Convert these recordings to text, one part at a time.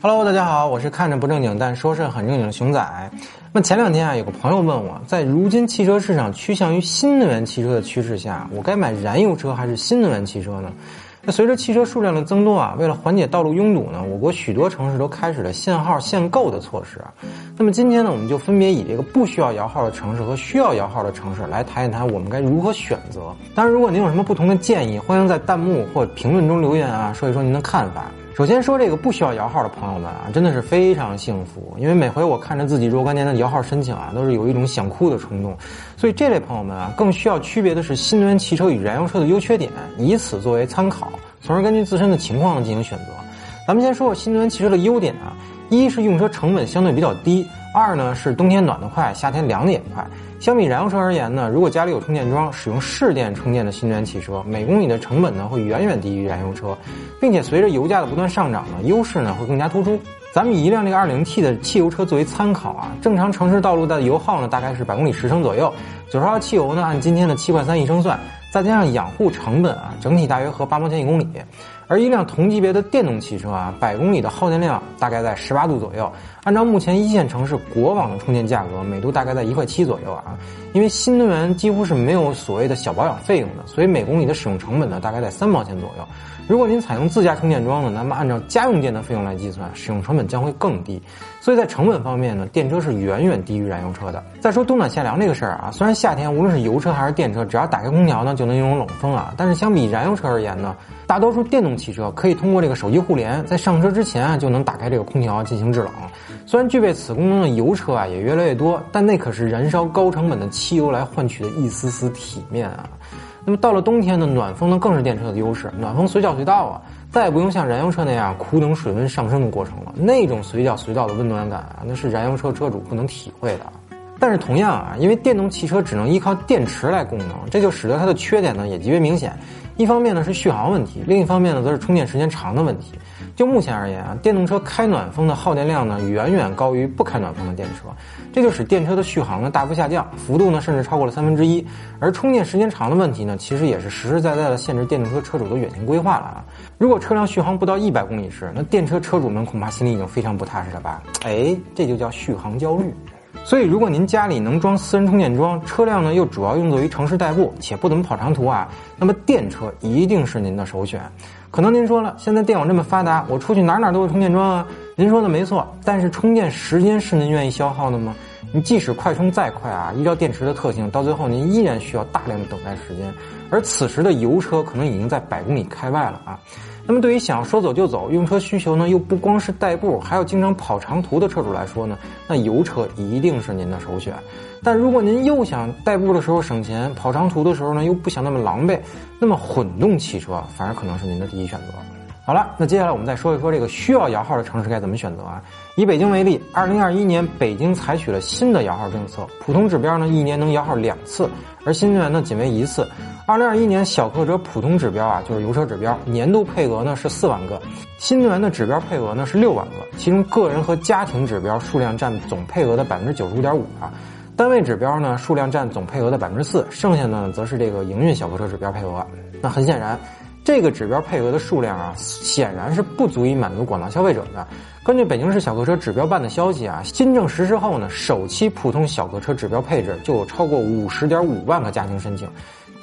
Hello，大家好，我是看着不正经但说事很正经的熊仔。那前两天啊，有个朋友问我，在如今汽车市场趋向于新能源汽车的趋势下，我该买燃油车还是新能源汽车呢？那随着汽车数量的增多啊，为了缓解道路拥堵呢，我国许多城市都开始了限号限购的措施啊。那么今天呢，我们就分别以这个不需要摇号的城市和需要摇号的城市来谈一谈我们该如何选择。当然，如果您有什么不同的建议，欢迎在弹幕或评论中留言啊，说一说您的看法。首先说这个不需要摇号的朋友们啊，真的是非常幸福，因为每回我看着自己若干年的摇号申请啊，都是有一种想哭的冲动。所以这类朋友们啊，更需要区别的是新能源汽车与燃油车的优缺点，以此作为参考，从而根据自身的情况进行选择。咱们先说说新能源汽车的优点啊，一是用车成本相对比较低，二呢是冬天暖得快，夏天凉得也快。相比燃油车而言呢，如果家里有充电桩，使用市电充电的新能源汽车，每公里的成本呢会远远低于燃油车，并且随着油价的不断上涨呢，优势呢会更加突出。咱们以一辆这个 2.0T 的汽油车作为参考啊，正常城市道路的油耗呢大概是百公里十升左右，九十号汽油呢按今天的七块三一升算，再加上养护成本啊，整体大约合八毛钱一公里。而一辆同级别的电动汽车啊，百公里的耗电量大概在十八度左右。按照目前一线城市国网的充电价格，每度大概在一块七左右啊。因为新能源几乎是没有所谓的小保养费用的，所以每公里的使用成本呢，大概在三毛钱左右。如果您采用自家充电桩呢，那么按照家用电的费用来计算，使用成本将会更低。所以在成本方面呢，电车是远远低于燃油车的。再说冬暖夏凉这个事儿啊，虽然夏天无论是油车还是电车，只要打开空调呢，就能拥有冷风啊，但是相比燃油车而言呢，大多数电动汽车可以通过这个手机互联，在上车之前啊就能打开这个空调进行制冷。虽然具备此功能的油车啊也越来越多，但那可是燃烧高成本的汽油来换取的一丝丝体面啊。那么到了冬天呢，暖风呢更是电车的优势，暖风随叫随到啊。再也不用像燃油车那样苦等水温上升的过程了，那种随叫随到的温暖感啊，那是燃油车车主不能体会的。但是同样啊，因为电动汽车只能依靠电池来供能，这就使得它的缺点呢也极为明显。一方面呢是续航问题，另一方面呢则是充电时间长的问题。就目前而言啊，电动车开暖风的耗电量呢远远高于不开暖风的电车，这就使电车的续航呢大幅下降，幅度呢甚至超过了三分之一。而充电时间长的问题呢，其实也是实实在在的限制电动车车主的远行规划了啊。如果车辆续航不到一百公里时，那电车车主们恐怕心里已经非常不踏实了吧？哎，这就叫续航焦虑。所以，如果您家里能装私人充电桩，车辆呢又主要用作于城市代步，且不怎么跑长途啊，那么电车一定是您的首选。可能您说了，现在电网这么发达，我出去哪哪都有充电桩啊。您说的没错，但是充电时间是您愿意消耗的吗？你即使快充再快啊，依照电池的特性，到最后您依然需要大量的等待时间，而此时的油车可能已经在百公里开外了啊。那么对于想要说走就走、用车需求呢又不光是代步，还要经常跑长途的车主来说呢，那油车一定是您的首选。但如果您又想代步的时候省钱，跑长途的时候呢又不想那么狼狈，那么混动汽车反而可能是您的第一选择。好了，那接下来我们再说一说这个需要摇号的城市该怎么选择啊？以北京为例，二零二一年北京采取了新的摇号政策，普通指标呢一年能摇号两次，而新能源呢仅为一次。二零二一年小客车普通指标啊，就是油车指标，年度配额呢是四万个，新能源的指标配额呢是六万个，其中个人和家庭指标数量占总配额的百分之九十五点五啊，单位指标呢数量占总配额的百分之四，剩下呢则是这个营运小客车指标配额。那很显然，这个指标配额的数量啊，显然是不足以满足广大消费者的。根据北京市小客车指标办的消息啊，新政实施后呢，首期普通小客车指标配置就有超过五十点五万个家庭申请。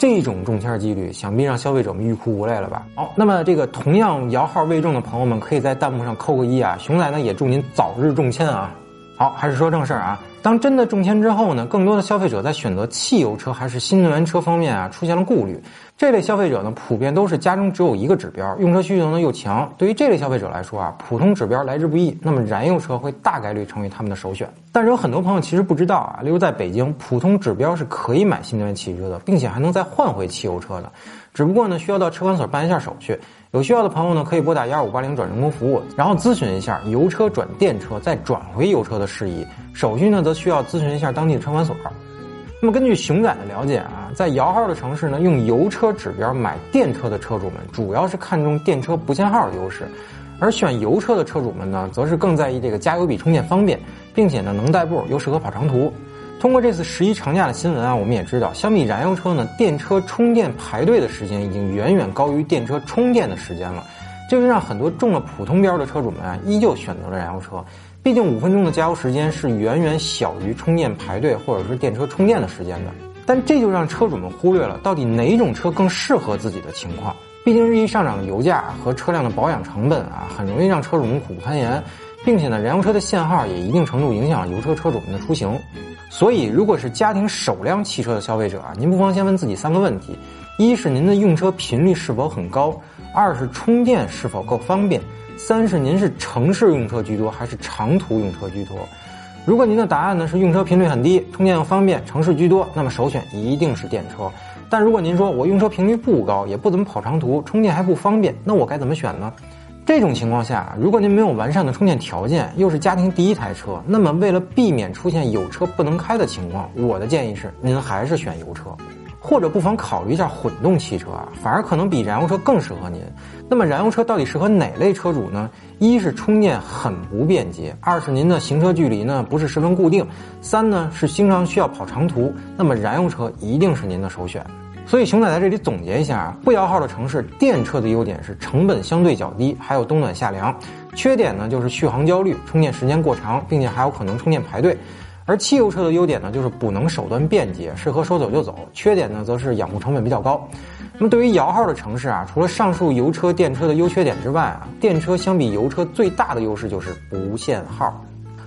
这种中签几率，想必让消费者们欲哭无泪了吧？好，那么这个同样摇号未中的朋友们，可以在弹幕上扣个一啊！熊仔呢也祝您早日中签啊！好，还是说正事儿啊。当真的中签之后呢，更多的消费者在选择汽油车还是新能源车方面啊，出现了顾虑。这类消费者呢，普遍都是家中只有一个指标，用车需求呢又强。对于这类消费者来说啊，普通指标来之不易，那么燃油车会大概率成为他们的首选。但是有很多朋友其实不知道啊，例如在北京，普通指标是可以买新能源汽车的，并且还能再换回汽油车的，只不过呢，需要到车管所办一下手续。有需要的朋友呢，可以拨打幺二五八零转人工服务，然后咨询一下油车转电车再转回油车的事宜。手续呢，则需要咨询一下当地的车管所。那么根据熊仔的了解啊，在摇号的城市呢，用油车指标买电车的车主们，主要是看重电车不限号的优势；而选油车的车主们呢，则是更在意这个加油比充电方便，并且呢能代步又适合跑长途。通过这次十一长假的新闻啊，我们也知道，相比燃油车呢，电车充电排队的时间已经远远高于电车充电的时间了。这就让很多中了普通标的车主们啊，依旧选择了燃油车。毕竟五分钟的加油时间是远远小于充电排队或者是电车充电的时间的。但这就让车主们忽略了到底哪种车更适合自己的情况。毕竟日益上涨的油价和车辆的保养成本啊，很容易让车主们苦不堪言，并且呢，燃油车的限号也一定程度影响了油车车主们的出行。所以，如果是家庭首辆汽车的消费者啊，您不妨先问自己三个问题：一是您的用车频率是否很高；二是充电是否够方便；三是您是城市用车居多还是长途用车居多。如果您的答案呢是用车频率很低，充电又方便，城市居多，那么首选一定是电车。但如果您说我用车频率不高，也不怎么跑长途，充电还不方便，那我该怎么选呢？这种情况下，如果您没有完善的充电条件，又是家庭第一台车，那么为了避免出现有车不能开的情况，我的建议是您还是选油车。或者不妨考虑一下混动汽车啊，反而可能比燃油车更适合您。那么燃油车到底适合哪类车主呢？一是充电很不便捷，二是您的行车距离呢不是十分固定，三呢是经常需要跑长途，那么燃油车一定是您的首选。所以熊仔在这里总结一下啊，不摇号的城市电车的优点是成本相对较低，还有冬暖夏凉；缺点呢就是续航焦虑，充电时间过长，并且还有可能充电排队。而汽油车的优点呢，就是补能手段便捷，适合说走就走；缺点呢，则是养护成本比较高。那么对于摇号的城市啊，除了上述油车、电车的优缺点之外啊，电车相比油车最大的优势就是不限号。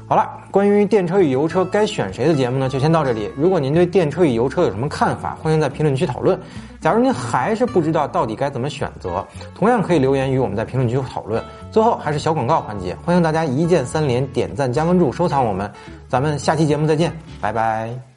好了，关于电车与油车该选谁的节目呢，就先到这里。如果您对电车与油车有什么看法，欢迎在评论区讨论。假如您还是不知道到底该怎么选择，同样可以留言与我们在评论区讨论。最后还是小广告环节，欢迎大家一键三连、点赞、加关注、收藏我们。咱们下期节目再见，拜拜。